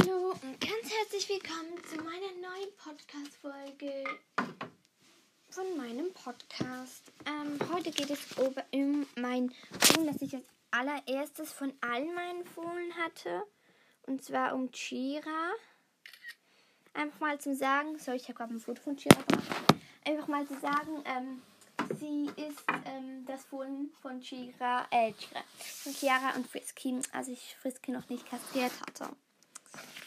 Hallo und ganz herzlich willkommen zu meiner neuen Podcast-Folge von meinem Podcast. Ähm, heute geht es um mein Fohlen, das ich als allererstes von allen meinen Fohlen hatte. Und zwar um Chira. Einfach mal zum Sagen, so ich habe gerade ein Foto von Chira gemacht. Einfach mal zu sagen, ähm, sie ist ähm, das Fohlen von Chira, äh, Chira, von Chiara und Frisky, als ich Frisky noch nicht kastriert hatte.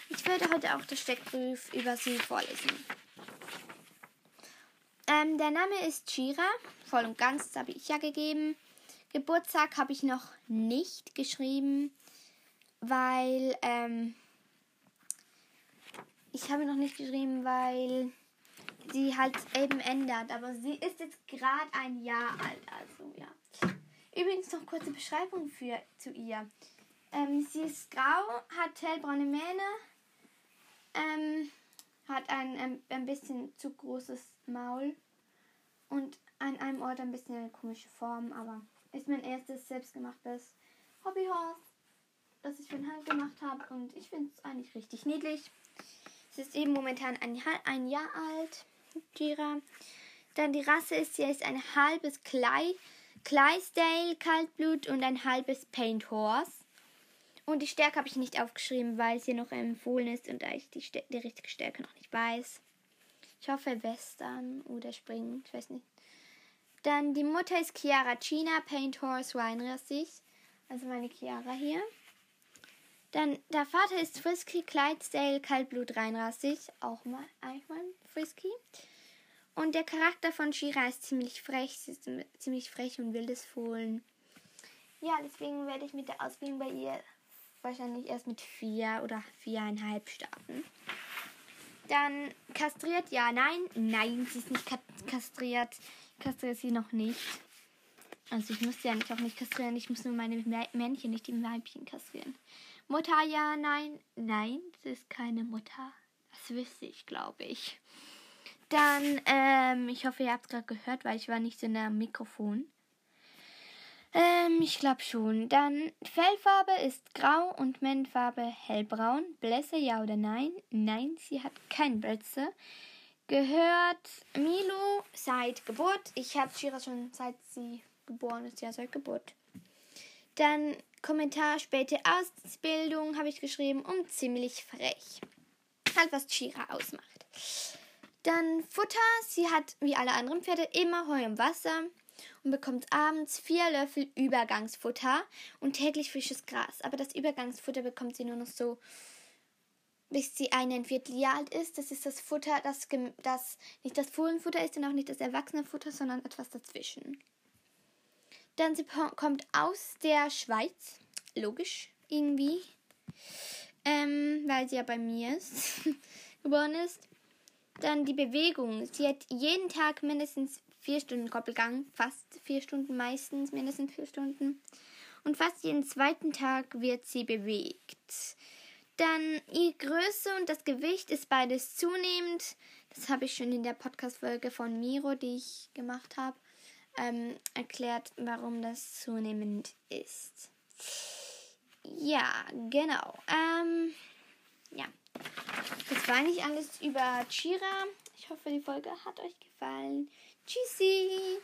Ich werde heute auch das Steckbrief über sie vorlesen. Ähm, der Name ist Chira, voll und ganz, das habe ich ja gegeben. Geburtstag habe ich noch nicht geschrieben, weil ähm, ich habe noch nicht geschrieben, weil sie halt eben ändert. Aber sie ist jetzt gerade ein Jahr alt, also ja. Übrigens noch kurze Beschreibung für, zu ihr. Ähm, sie ist grau, hat hellbraune Mähne, ähm, hat ein, ein, ein bisschen zu großes Maul und an einem Ort ein bisschen eine komische Form, aber ist mein erstes selbstgemachtes Hobbyhorse, das ich von Hand gemacht habe und ich finde es eigentlich richtig niedlich. Es ist eben momentan ein, ein Jahr alt, Gira. Dann die Rasse ist, sie ist ein halbes Clay, Clydesdale Kaltblut und ein halbes Paint Horse. Und die Stärke habe ich nicht aufgeschrieben, weil es hier noch empfohlen ist und da ich die, die richtige Stärke noch nicht weiß. Ich hoffe Western oder Spring, ich weiß nicht. Dann die Mutter ist Chiara China, Paint Horse Weinrassig. Also meine Chiara hier. Dann der Vater ist Frisky, Clydesdale, Kaltblut reinrassig. Auch mal einmal Frisky. Und der Charakter von Shira ist ziemlich frech. Sie ist ziemlich frech und wildes Fohlen. Ja, deswegen werde ich mit der Ausbildung bei ihr wahrscheinlich erst mit vier oder viereinhalb starten. Dann kastriert, ja, nein, nein, sie ist nicht kastriert. Kastriert sie noch nicht. Also ich muss sie ja nicht auch nicht kastrieren. Ich muss nur meine Männchen, nicht die Weibchen kastrieren. Mutter, ja, nein, nein, sie ist keine Mutter. Das wüsste ich, glaube ich. Dann, ähm, ich hoffe, ihr habt es gerade gehört, weil ich war nicht so nah am Mikrofon. Ähm, ich glaube schon. Dann Fellfarbe ist grau und Männfarbe hellbraun. Blässe ja oder nein? Nein, sie hat kein Blässe. Gehört Milo seit Geburt. Ich habe Shira schon seit sie geboren ist, ja seit Geburt. Dann Kommentar späte Ausbildung habe ich geschrieben und ziemlich frech. Halt was Shira ausmacht. Dann Futter. Sie hat wie alle anderen Pferde immer Heu und Wasser und bekommt abends vier Löffel Übergangsfutter und täglich frisches Gras. Aber das Übergangsfutter bekommt sie nur noch so, bis sie ein Vierteljahr alt ist. Das ist das Futter, das, das nicht das Fohlenfutter ist und auch nicht das Erwachsenenfutter, sondern etwas dazwischen. Dann sie kommt aus der Schweiz. Logisch, irgendwie. Ähm, weil sie ja bei mir ist, geboren ist. Dann die Bewegung. Sie hat jeden Tag mindestens vier Stunden Koppelgang, fast vier Stunden meistens, mindestens vier Stunden. Und fast jeden zweiten Tag wird sie bewegt. Dann ihre Größe und das Gewicht ist beides zunehmend. Das habe ich schon in der Podcast-Folge von Miro, die ich gemacht habe, ähm, erklärt, warum das zunehmend ist. Ja, genau. Ähm, ja. Das war nicht alles über Chira. Ich hoffe, die Folge hat euch gefallen. Tschüssi!